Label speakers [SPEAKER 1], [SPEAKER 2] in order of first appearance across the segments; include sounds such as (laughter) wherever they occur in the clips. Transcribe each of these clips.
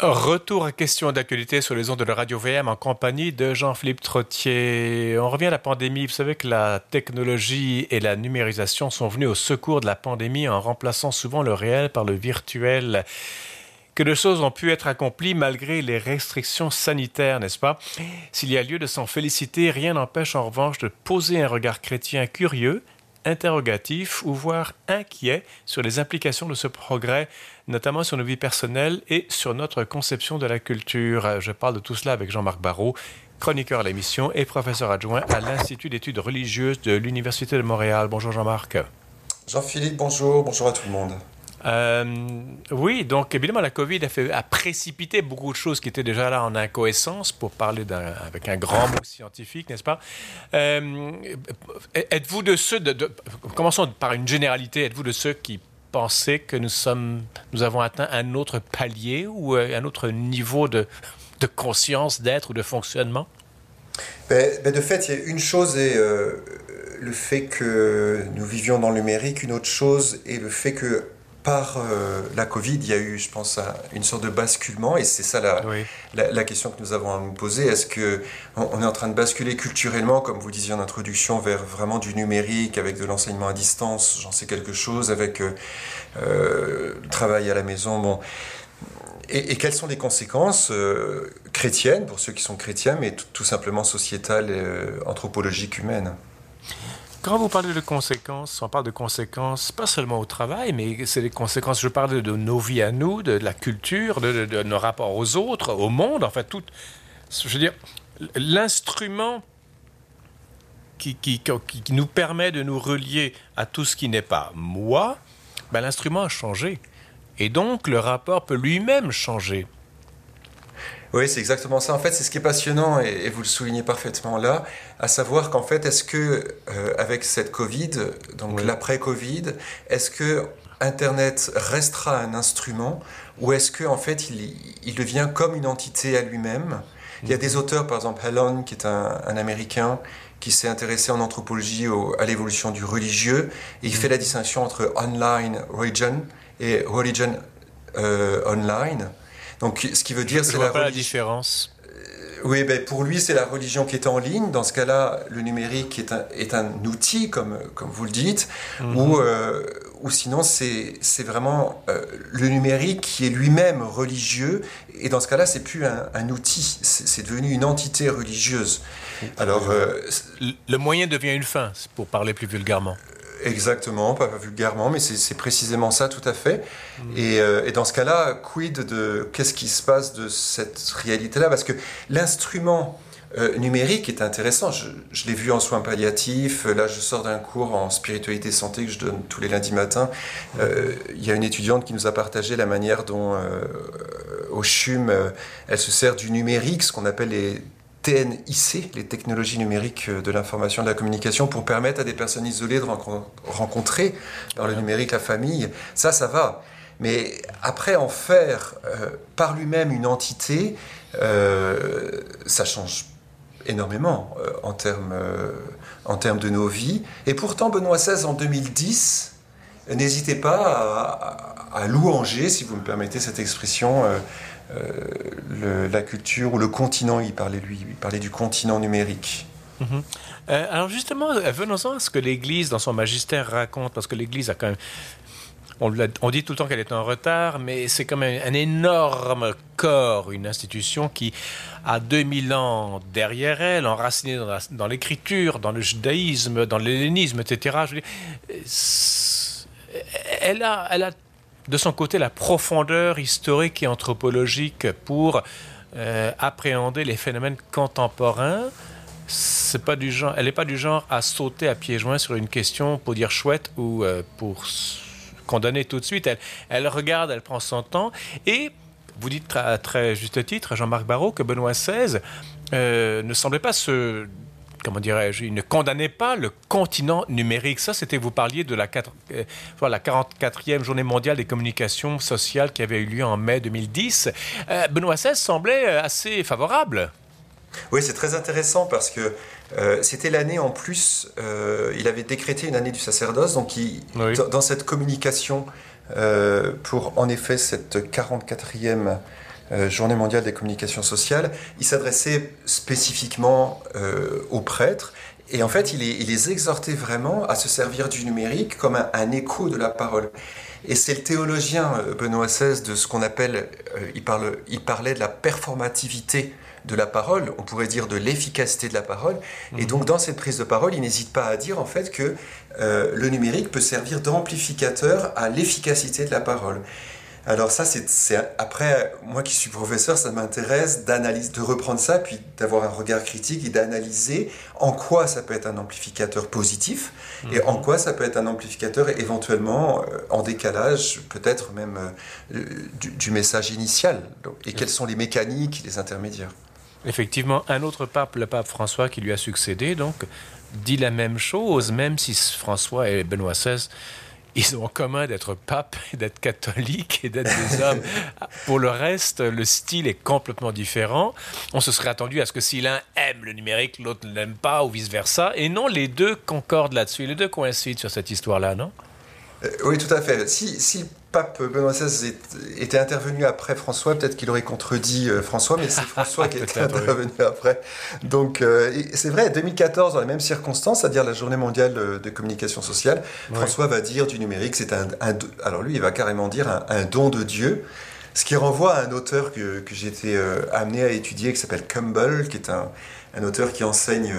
[SPEAKER 1] Retour à question d'actualité sur les ondes de la radio VM en compagnie de Jean-Philippe Trottier. On revient à la pandémie. Vous savez que la technologie et la numérisation sont venues au secours de la pandémie en remplaçant souvent le réel par le virtuel. Que de choses ont pu être accomplies malgré les restrictions sanitaires, n'est-ce pas? S'il y a lieu de s'en féliciter, rien n'empêche en revanche de poser un regard chrétien curieux interrogatif ou voire inquiet sur les implications de ce progrès, notamment sur nos vies personnelles et sur notre conception de la culture. Je parle de tout cela avec Jean-Marc Barrault, chroniqueur à l'émission et professeur adjoint à l'Institut d'études religieuses de l'Université de Montréal. Bonjour Jean-Marc.
[SPEAKER 2] Jean-Philippe, bonjour. Bonjour à tout le monde.
[SPEAKER 1] Euh, oui, donc évidemment, la COVID a, fait, a, précipité beaucoup de choses qui étaient déjà là en incohérence, pour parler avec un grand mot scientifique, n'est-ce pas? Euh, Êtes-vous de ceux, de, commençons par une généralité, êtes-vous de ceux qui pensaient que nous, sommes, nous avons atteint un autre palier ou euh, un autre niveau de, de conscience, d'être ou de fonctionnement?
[SPEAKER 2] Ben, ben, De fait, il y a une chose et le fait que nous vivions dans le numérique, une autre chose est le fait que par euh, la Covid, il y a eu, je pense, une sorte de basculement, et c'est ça la, la, question que nous avons à nous poser. Est-ce que on, est en train de basculer culturellement, comme vous disiez en introduction, vers vraiment du numérique, avec de l'enseignement à distance J'en sais quelque chose, avec euh, euh, le travail à la maison. Bon. Et, quelles sont les conséquences chrétiennes, pour ceux qui sont chrétiens, mais tout, simplement sociétales, anthropologiques, humaines?
[SPEAKER 1] Quand vous parlez de conséquences, on parle de conséquences pas seulement au travail, mais c'est des conséquences, je parle de nos vies à nous, de la culture, de, nos rapports aux autres, au monde, en fait, tout. Je veux dire, l'instrument qui, qui, qui, nous permet de nous relier à tout ce qui n'est pas moi, ben, l'instrument a changé. Et donc, le rapport peut lui-même changer.
[SPEAKER 2] Oui, c'est exactement ça. En fait, c'est ce qui est passionnant et, vous le soulignez parfaitement là, à savoir qu'en fait, est-ce que euh, avec cette Covid, donc l'après-Covid, est-ce que Internet restera un instrument ou est-ce que en fait, il, devient comme une entité à lui-même? Il y a des auteurs, par exemple, Helen, qui est un, Américain, qui s'est intéressé en anthropologie à l'évolution du religieux, et il fait la distinction entre online religion et religion euh, online.
[SPEAKER 1] Donc, ce qui veut dire, c'est la, pas la différence.
[SPEAKER 2] Euh, oui, ben pour lui, c'est la religion qui est en ligne. Dans ce cas-là, le numérique est un, est un outil, comme, comme vous le dites, mhm. ou, euh, ou sinon, c'est vraiment euh, le numérique qui est lui-même religieux. Et dans ce cas-là, c'est plus un, un outil, c'est devenu une entité religieuse.
[SPEAKER 1] Alors, le moyen devient une fin, pour parler plus vulgairement.
[SPEAKER 2] Exactement, pas vulgairement, mais c'est précisément ça tout à fait. Mm. Euh, et, dans ce cas-là, quid de qu'est-ce qui se passe de cette réalité-là? Parce que l'instrument euh, numérique est intéressant. Je, l'ai vu en soins palliatifs. Là, je sors d'un cours en spiritualité santé que je donne tous les lundis matins. Euh, il y a une étudiante qui nous a partagé la manière dont, au CHUM, elle se sert du numérique, ce qu'on appelle les TNIC, les technologies numériques de l'information et de la communication, pour permettre à des personnes isolées de rencontrer dans le numérique la famille. Ça, ça va. Mais après, en faire euh, par lui-même une entité, euh, ça change énormément euh, en termes en termes de nos vies. Et pourtant, Benoît XVI, en 2010, n'hésitez pas à, louanger, si vous me permettez cette expression, euh, la culture ou le continent, il parlait lui, il parlait du continent numérique.
[SPEAKER 1] Mhm. Euh, alors justement, venons-en à ce que l'Église, dans son magistère, raconte, parce que l'Église a quand même... On, dit tout le temps qu'elle est en retard, mais c'est quand même un énorme corps, une institution qui a 2000 ans derrière elle, enracinée dans, l'écriture, dans le judaïsme, dans l'hellénisme, etc. elle, a, elle a de son côté la profondeur historique et anthropologique pour euh, appréhender les phénomènes contemporains. C'est pas du genre, elle n'est pas du genre à sauter à pieds joints sur une question pour dire chouette ou euh, pour condamner tout de suite. Elle, elle regarde, elle prend son temps et vous dites à très juste titre, Jean-Marc Barrault, que Benoît XVI euh, ne semblait pas se comment dirais-je, il ne condamnait pas le continent numérique. Ça, c'était, vous parliez de la, euh, la 44e journée mondiale des communications sociales qui avait eu lieu en mai 2010. Euh, Benoît XVI semblait euh, assez favorable.
[SPEAKER 2] Oui, c'est très intéressant parce que c'était l'année en plus, il avait décrété une année du sacerdoce, donc il, dans cette communication pour en effet cette 44e Journée mondiale des communications sociales, il s'adressait spécifiquement aux prêtres et en fait, il les, exhortait vraiment à se servir du numérique comme un, écho de la parole. Et c'est le théologien euh, Benoît XVI de ce qu'on appelle, euh, il, parle, il parlait de la performativité de la parole, on pourrait dire de l'efficacité de la parole. Et donc dans cette prise de parole, il n'hésite pas à dire en fait que euh, le numérique peut servir d'amplificateur à l'efficacité de la parole. Alors ça, c'est après, moi qui suis professeur, ça m'intéresse d'analyser, de reprendre ça, puis d'avoir un regard critique et d'analyser en quoi ça peut être un amplificateur positif et en mhm. quoi ça peut être un amplificateur éventuellement euh, en décalage, peut-être même euh, du, message initial. et quelles sont les mécaniques, les intermédiaires?
[SPEAKER 1] Effectivement, un autre pape, le pape François, qui lui a succédé, donc, dit la même chose, même si François et Benoît XVI ils ont en commun d'être pape, d'être catholique et d'être des (laughs) hommes. Pour le reste, le style est complètement différent. On se serait attendu à ce que si l'un aime le numérique, l'autre ne l'aime pas ou vice-versa. Et non, les deux concordent là-dessus. Les deux coïncident sur cette histoire-là, non?
[SPEAKER 2] Euh, Oui, tout à fait. Si, si pape Benoît XVI était intervenu après François, peut-être qu'il aurait contredit euh, François, mais c'est François (laughs) qui est intervenu après. Donc euh, c'est vrai, 2014, dans les mêmes circonstances, c'est-à-dire la journée mondiale euh, de communication sociale, François va dire du numérique, c'est un, Alors lui, il va carrément dire un, don de Dieu. Ce qui renvoie à un auteur que, que j'ai été amené à étudier, qui s'appelle Campbell, qui est un, un auteur qui enseigne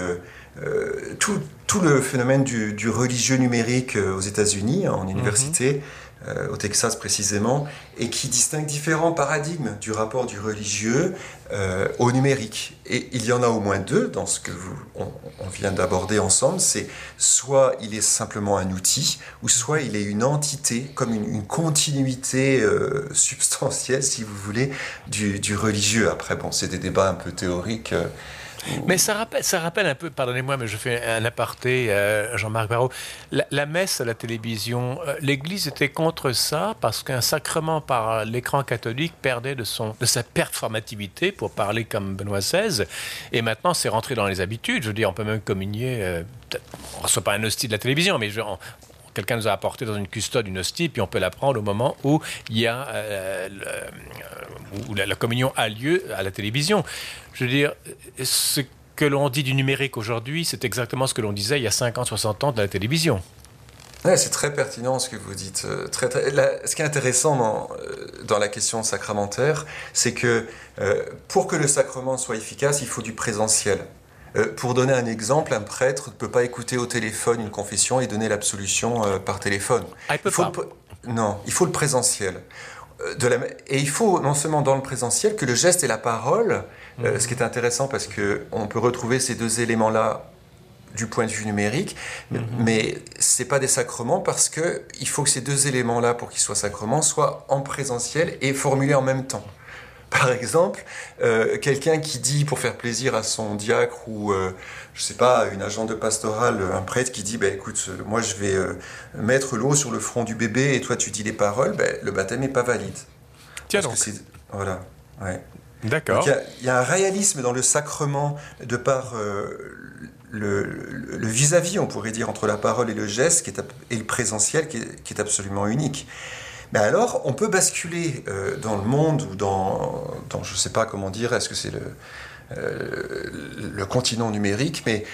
[SPEAKER 2] tout, tout, le phénomène du, du religieux numérique aux États-Unis, en mhm. université. Euh, au Texas précisément, et qui distingue différents paradigmes du rapport du religieux euh, au numérique. Et il y en a au moins deux dans ce que vous, on, vient d'aborder ensemble, c'est soit il est simplement un outil, ou soit il est une entité, comme une, continuité euh, substantielle, si vous voulez, du, du, religieux. Après, bon, c'est des débats un peu théoriques.
[SPEAKER 1] Mais ça rappelle, ça rappelle un peu, pardonnez-moi, mais je fais un aparté, euh, Jean-Marc Barrault, la, messe à la télévision, euh, l'Église était contre ça parce qu'un sacrement par l'écran catholique perdait de, son, de sa performativité, pour parler comme Benoît XVI, et maintenant c'est rentré dans les habitudes. Je veux dire, on peut même communier, euh, on ne reçoit pas un hostie de la télévision, mais je, quelqu'un nous a apporté dans une custode une hostie, puis on peut la prendre au moment où il y a où la, communion a lieu à la télévision. Je veux dire, ce que l'on dit du numérique aujourd'hui, c'est exactement ce que l'on disait il y a 50, 60 ans de la télévision.
[SPEAKER 2] c'est très pertinent ce que vous dites. Euh, très, ce qui est intéressant dans, euh, dans la question sacramentaire, c'est que euh, pour que le sacrement soit efficace, il faut du présentiel. Pour donner un exemple, un prêtre ne peut pas écouter au téléphone une confession et donner l'absolution par téléphone.
[SPEAKER 1] Ah, il peut pas.
[SPEAKER 2] non, il faut le présentiel et il faut non seulement dans le présentiel que le geste et la parole, euh, mhm. ce qui est intéressant parce que on peut retrouver ces deux éléments-là du point de vue numérique, mhm. mais c'est pas des sacrements parce que il faut que ces deux éléments-là, pour qu'ils soient sacrements, soient en présentiel et formulés en même temps. Par exemple, euh, quelqu'un qui dit pour faire plaisir à son diacre ou euh, je sais pas une agent de pastorale, un prêtre qui dit bah, écoute moi je vais euh, mettre l'eau sur le front du bébé et toi tu dis les paroles, bah, le baptême n'est pas valide.
[SPEAKER 1] Tiens donc.
[SPEAKER 2] voilà. Ouais.
[SPEAKER 1] D'accord.
[SPEAKER 2] Il y, a un réalisme dans le sacrement de par le vis-à-vis, on pourrait dire, entre la parole et le geste qui est, et le présentiel qui est, qui est absolument unique. Mais alors, on peut basculer euh, dans le monde ou dans, je ne sais pas comment dire, est-ce que c'est le, euh, le continent numérique, mais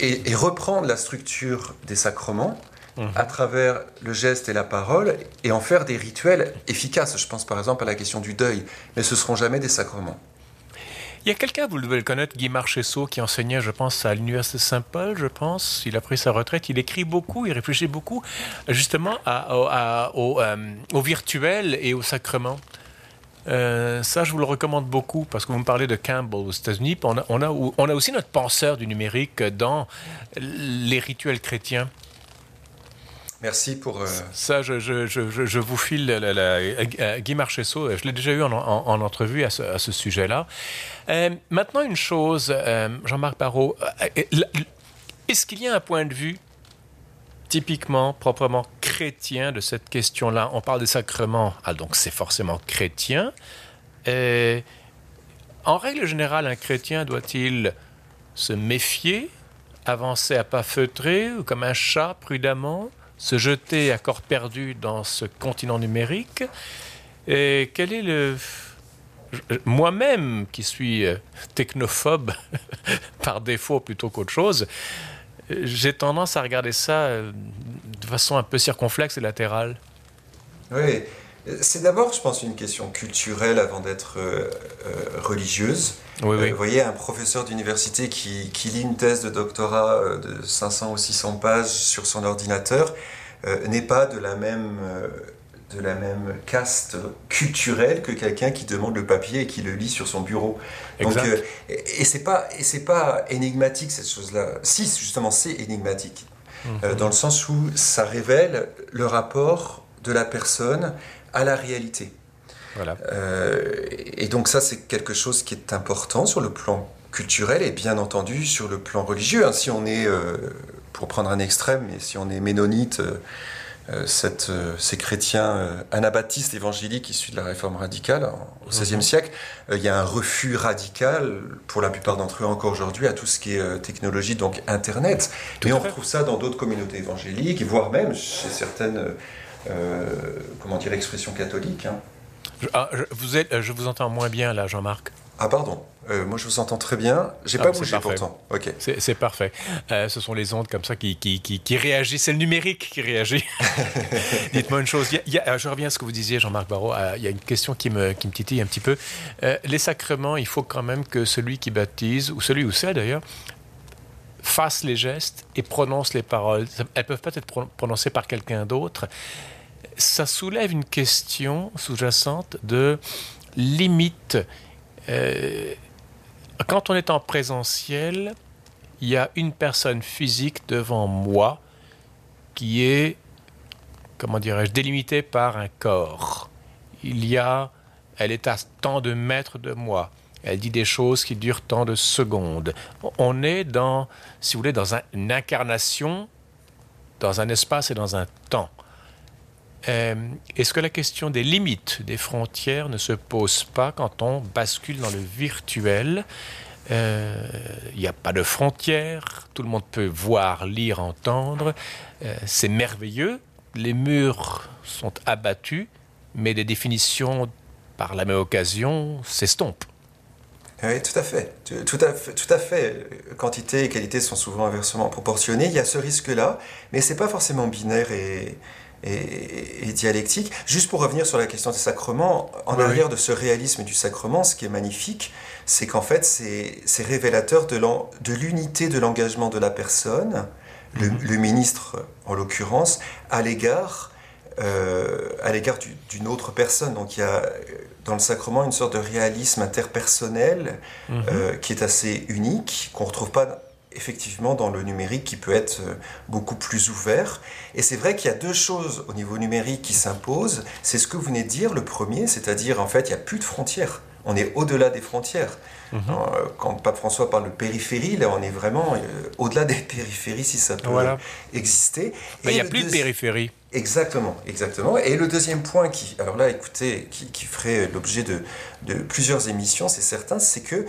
[SPEAKER 2] et, reprendre la structure des sacrements mhm. à travers le geste et la parole et en faire des rituels efficaces. Je pense par exemple à la question du deuil, mais ce seront jamais des sacrements.
[SPEAKER 1] Il y a quelqu'un, vous devez le connaître, Guy Marchesso, qui enseignait, je pense, à l'Université Saint-Paul, je pense. Il a pris sa retraite. Il écrit beaucoup, il réfléchit beaucoup, justement, au, euh, virtuel et au sacrement. Euh, ça, je vous le recommande beaucoup parce que vous me parlez de Campbell aux États-Unis. On, a, on a aussi notre penseur du numérique dans les rituels chrétiens.
[SPEAKER 2] Merci pour. Euh,
[SPEAKER 1] Ça, je, vous file la, la, Guy Marchesso. Je l'ai déjà eu en, en, entrevue à ce, sujet-là. Euh, maintenant, une chose, euh, Jean-Marc Barrault, est-ce qu'il y a un point de vue typiquement, proprement chrétien de cette question-là? On parle des sacrements, ah, donc c'est forcément chrétien. en règle générale, un chrétien doit-il se méfier, avancer à pas feutrés, ou comme un chat prudemment? Se jeter à corps perdu dans ce continent numérique. Et quel est le, moi-même qui suis euh, technophobe (laughs) par défaut plutôt qu'autre chose, j'ai tendance à regarder ça euh, de façon un peu circonflexe et latérale.
[SPEAKER 2] Oui, c'est d'abord, je pense, une question culturelle avant d'être euh, religieuse.
[SPEAKER 1] Oui, oui.
[SPEAKER 2] vous voyez, un professeur d'université qui, qui, lit une thèse de doctorat de 500 ou 600 pages sur son ordinateur n'est pas de la même de la même caste culturelle que quelqu'un qui demande le papier et qui le lit sur son bureau. Donc, euh, et c'est pas et c'est pas énigmatique cette chose-là. Si justement c'est énigmatique, euh, mhm. dans le sens où ça révèle le rapport de la personne à la réalité.
[SPEAKER 1] Voilà.
[SPEAKER 2] Euh, et donc ça c'est quelque chose qui est important sur le plan culturel et bien entendu sur le plan religieux. Hein. si on est, pour prendre un extrême, mais si on est ménonite euh, cette, euh, ces chrétiens euh, anabaptistes évangéliques issus de la réforme radicale au XVIe mhm. siècle, il y a un refus radical, pour la plupart d'entre eux encore aujourd'hui, à tout ce qui est technologie, donc Internet. Mais on retrouve ça dans d'autres communautés évangéliques, voire même chez certaines, comment dire, expressions catholiques. Hein.
[SPEAKER 1] Ah, vous êtes, je vous entends moins bien là, Jean-Marc.
[SPEAKER 2] Ah pardon, euh, moi je vous entends très bien. J'ai ah, pas bougé pourtant.
[SPEAKER 1] Ok. C'est parfait. Euh, ce sont les ondes comme ça qui, qui, qui, réagissent. C'est le numérique qui réagit. (laughs) Dites-moi une chose. je reviens à ce que vous disiez, Jean-Marc Barrault. Euh, il y a une question qui me, qui me titille un petit peu. les sacrements, il faut quand même que celui qui baptise, ou celui ou celle d'ailleurs, fasse les gestes et prononce les paroles. Elles peuvent pas être prononcées par quelqu'un d'autre. Ça soulève une question sous-jacente de limite euh, quand on est en présentiel, il y a une personne physique devant moi qui est, comment dirais-je, délimitée par un corps. Il y a, elle est à tant de mètres de moi. Elle dit des choses qui durent tant de secondes. On est dans, si vous voulez, dans une incarnation, dans un espace et dans un temps. Euh, est-ce que la question des limites, des frontières ne se pose pas quand on bascule dans le virtuel? Euh, Il n'y a pas de frontières, tout le monde peut voir, lire, entendre. Euh, c'est merveilleux. Les murs sont abattus, mais les définitions, par la même occasion, s'estompent.
[SPEAKER 2] Oui, tout à fait. Tout à fait. Tout à fait. Quantité et qualité sont souvent inversement proportionnées. Il y a ce risque-là, mais c'est pas forcément binaire et, et, dialectique. Juste pour revenir sur la question des sacrements, en arrière de ce réalisme du sacrement, ce qui est magnifique, c'est qu'en fait, c'est révélateur de l'unité de l'engagement de la personne, le, mhm. ministre en l'occurrence, à l'égard euh, à l'égard d'une autre personne. Donc il y a dans le sacrement une sorte de réalisme interpersonnel mhm. euh, qui est assez unique, qu'on ne retrouve pas effectivement dans le numérique qui peut être euh, beaucoup plus ouvert. Et c'est vrai qu'il y a deux choses au niveau numérique qui s'imposent. C'est ce que vous venez de dire, le premier, c'est-à-dire en fait il n'y a plus de frontières. On est au-delà des frontières. Mhm. Euh, quand Pape François parle de périphérie, là on est vraiment euh, au-delà des périphéries si ça peut exister.
[SPEAKER 1] Mais il n'y a plus de périphérie.
[SPEAKER 2] Exactement, exactement. Et le deuxième point qui, alors là, écoutez, qui, ferait l'objet de, de, plusieurs émissions, c'est certain, c'est que,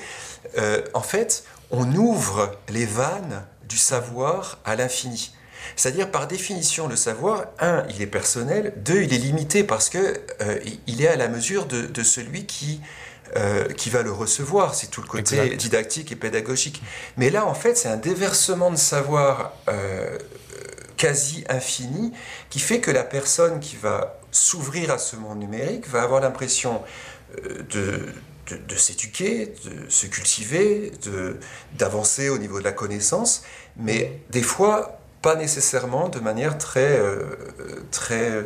[SPEAKER 2] en fait, on ouvre les vannes du savoir à l'infini. C'est-à-dire, par définition, le savoir, un, il est personnel, deux, il est limité parce que euh, il est à la mesure de, celui qui, euh, qui va le recevoir. C'est tout le côté didactique et pédagogique. Mais là, en fait, c'est un déversement de savoir euh, quasi infini qui fait que la personne qui va s'ouvrir à ce monde numérique va avoir l'impression de de, s'éduquer, de se cultiver, d'avancer au niveau de la connaissance, mais des fois pas nécessairement de manière très, euh, très, euh,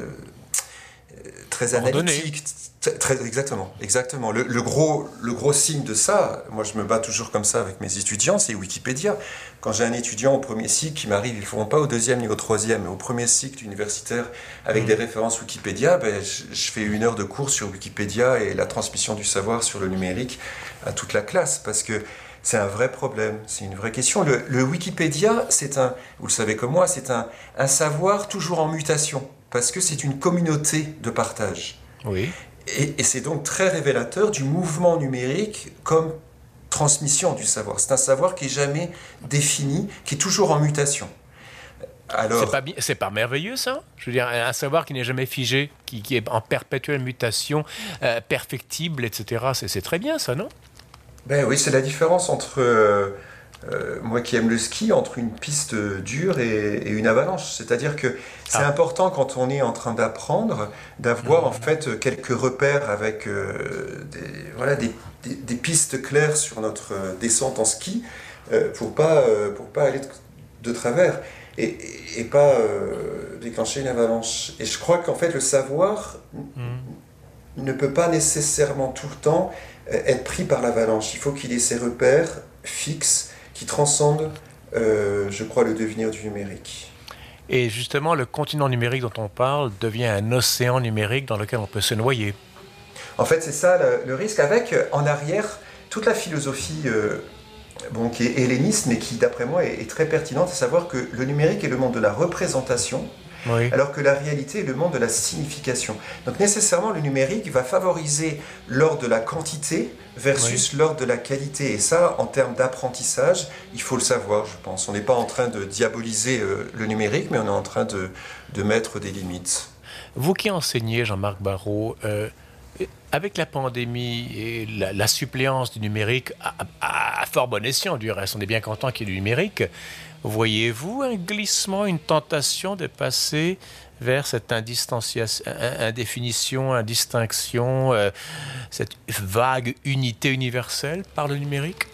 [SPEAKER 2] très analytique, Très, exactement, exactement. Le, gros, le gros signe de ça, moi je me bats toujours comme ça avec mes étudiants, c'est Wikipédia. Quand j'ai un étudiant au premier cycle qui m'arrive, ils ne feront pas au deuxième ni au troisième, mais au premier cycle universitaire avec mm. des références Wikipédia, ben, je, fais une heure de cours sur Wikipédia et la transmission du savoir sur le numérique à toute la classe, parce que c'est un vrai problème, c'est une vraie question. Le, le Wikipédia, c'est un, vous le savez comme moi, c'est un, un savoir toujours en mutation, parce que c'est une communauté de partage.
[SPEAKER 1] Oui.
[SPEAKER 2] Et, c'est donc très révélateur du mouvement numérique comme transmission du savoir. C'est un savoir qui est jamais défini, qui est toujours en mutation.
[SPEAKER 1] Alors, c'est pas, pas merveilleux ça? Je veux dire, un savoir qui n'est jamais figé, qui, est en perpétuelle mutation, euh, perfectible, etc. C'est très bien ça, non?
[SPEAKER 2] Ben oui, c'est la différence entre euh, euh, moi qui aime le ski, entre une piste dure et, une avalanche. C'est-à-dire que c'est ah. important quand on est en train d'apprendre d'avoir mmh. en fait quelques repères avec des, voilà, des, des, pistes claires sur notre descente en ski pour pas pour pas aller de travers et, et pas euh, déclencher une avalanche. Et je crois qu'en fait, le savoir mm. ne peut pas nécessairement tout le temps euh, être pris par l'avalanche. Il faut qu'il ait ses repères fixes qui transcendent, euh, je crois, le devenir du numérique.
[SPEAKER 1] Et justement, le continent numérique dont on parle devient un océan numérique dans lequel on peut se noyer.
[SPEAKER 2] En fait, c'est ça le, risque, avec en arrière toute la philosophie bon, qui est helléniste, mais qui, d'après moi, est, très pertinente, à savoir que le numérique est le monde de la représentation, alors que la réalité est le monde de la signification. Donc nécessairement, le numérique va favoriser l'ordre de la quantité versus l'ordre de la qualité. Et ça, en termes d'apprentissage, il faut le savoir, je pense. On n'est pas en train de diaboliser euh, le numérique, mais on est en train de, de mettre des limites.
[SPEAKER 1] Vous qui enseignez, Jean-Marc Barrault, euh, avec la pandémie et la, suppléance du numérique, à, fort bon escient du reste, on est bien content qu'il y ait du numérique, voyez-vous un glissement, une tentation de passer vers cette indéfinition, indistinction, euh, cette vague unité universelle par le numérique?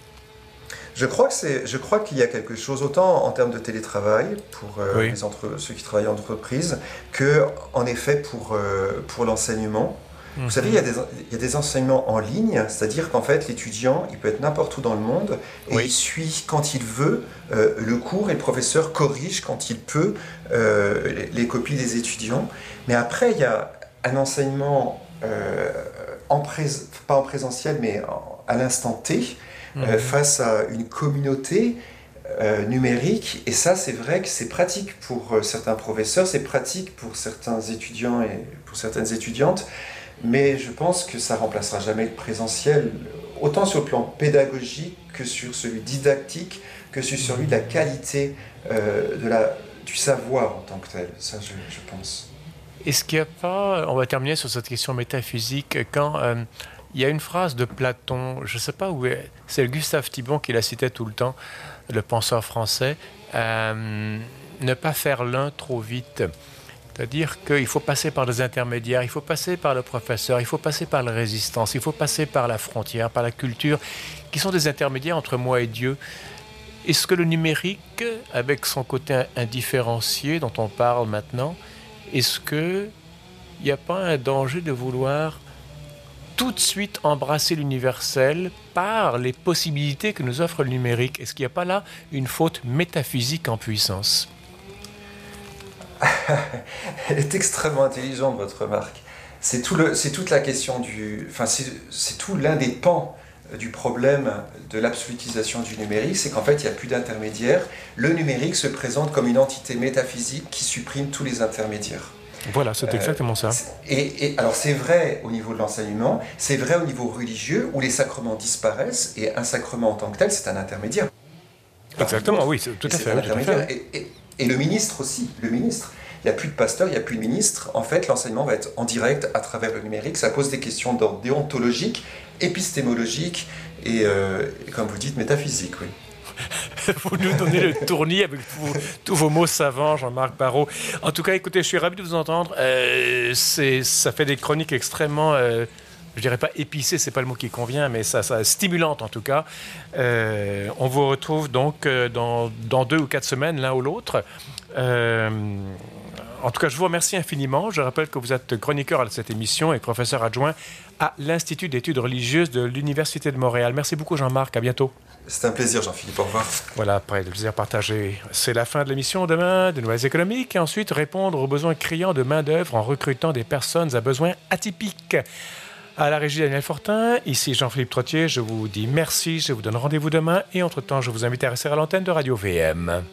[SPEAKER 2] Je crois, que c'est, je crois qu'il y a quelque chose, autant en termes de télétravail pour euh, les entre, ceux qui travaillent en entreprise, que en effet pour, euh, pour l'enseignement. Vous savez, il y, a des, il y, a des, enseignements en ligne, c'est-à-dire qu'en fait, l'étudiant, il peut être n'importe où dans le monde et il suit quand il veut euh, le cours et le professeur corrige quand il peut euh, les, copies des étudiants. Mais après, il y a un enseignement, euh, en pas en présentiel, mais à l'instant T, mhm. face à une communauté numérique. Et ça, c'est vrai que c'est pratique pour certains professeurs, c'est pratique pour certains étudiants et pour certaines étudiantes mais je pense que ça remplacera jamais le présentiel, autant sur le plan pédagogique que sur celui didactique, que sur celui de la qualité euh, de la, du savoir en tant que tel. Ça, je, pense.
[SPEAKER 1] Est-ce qu'il n'y a pas, on va terminer sur cette question métaphysique, quand euh, il y a une phrase de Platon, je ne sais pas où est, c'est Gustave Thibon qui la citait tout le temps, le penseur français, euh, ne pas faire l'un trop vite. C'est-à-dire qu'il faut passer par des intermédiaires, il faut passer par le professeur, il faut passer par la résistance, il faut passer par la frontière, par la culture, qui sont des intermédiaires entre moi et Dieu. Est-ce que le numérique, avec son côté indifférencié dont on parle maintenant, est-ce qu'il n'y a pas un danger de vouloir tout de suite embrasser l'universel par les possibilités que nous offre le numérique? Est-ce qu'il n'y a pas là une faute métaphysique en puissance?
[SPEAKER 2] Elle (laughs) est extrêmement intelligente, votre remarque. C'est tout toute la question du. Enfin, c'est tout l'un des pans du problème de l'absolutisation du numérique, c'est qu'en fait, il n'y a plus d'intermédiaires. Le numérique se présente comme une entité métaphysique qui supprime tous les intermédiaires.
[SPEAKER 1] Voilà, c'est exactement ça.
[SPEAKER 2] Euh, et, alors c'est vrai au niveau de l'enseignement, c'est vrai au niveau religieux où les sacrements disparaissent et un sacrement en tant que tel, c'est un intermédiaire.
[SPEAKER 1] Exactement, oui, tout à, fait, tout à fait.
[SPEAKER 2] Et, et le ministre aussi, le ministre. Il n'y a plus de pasteur, il n'y a plus de ministre. En fait, l'enseignement va être en direct à travers le numérique. Ça pose des questions d'ordre déontologique, épistémologique et, euh, comme vous dites, métaphysique. Oui. (laughs)
[SPEAKER 1] vous nous donnez le tournis avec tous vos mots savants, Jean-Marc Barrault. En tout cas, écoutez, je suis ravi de vous entendre. Euh, ça fait des chroniques extrêmement euh, je dirais pas épicé, c'est pas le mot qui convient, mais ça, ça stimulante en tout cas. Euh, on vous retrouve donc euh, dans, dans, deux ou quatre semaines, l'un ou l'autre. Euh, en tout cas, je vous remercie infiniment. Je rappelle que vous êtes chroniqueur à cette émission et professeur adjoint à l'Institut d'études religieuses de l'Université de Montréal. Merci beaucoup, Jean-Marc. À bientôt.
[SPEAKER 2] C'est un plaisir, Jean-Philippe. Au revoir.
[SPEAKER 1] Voilà, après le plaisir partagé. C'est la fin de l'émission demain de Nouvelles économiques et ensuite répondre aux besoins criants de main-d'œuvre en recrutant des personnes à besoins atypiques. À la régie Daniel Fortin, ici Jean-Philippe Trottier, je vous dis merci, je vous donne rendez-vous demain et entre-temps, je vous invite à rester à l'antenne de Radio VM.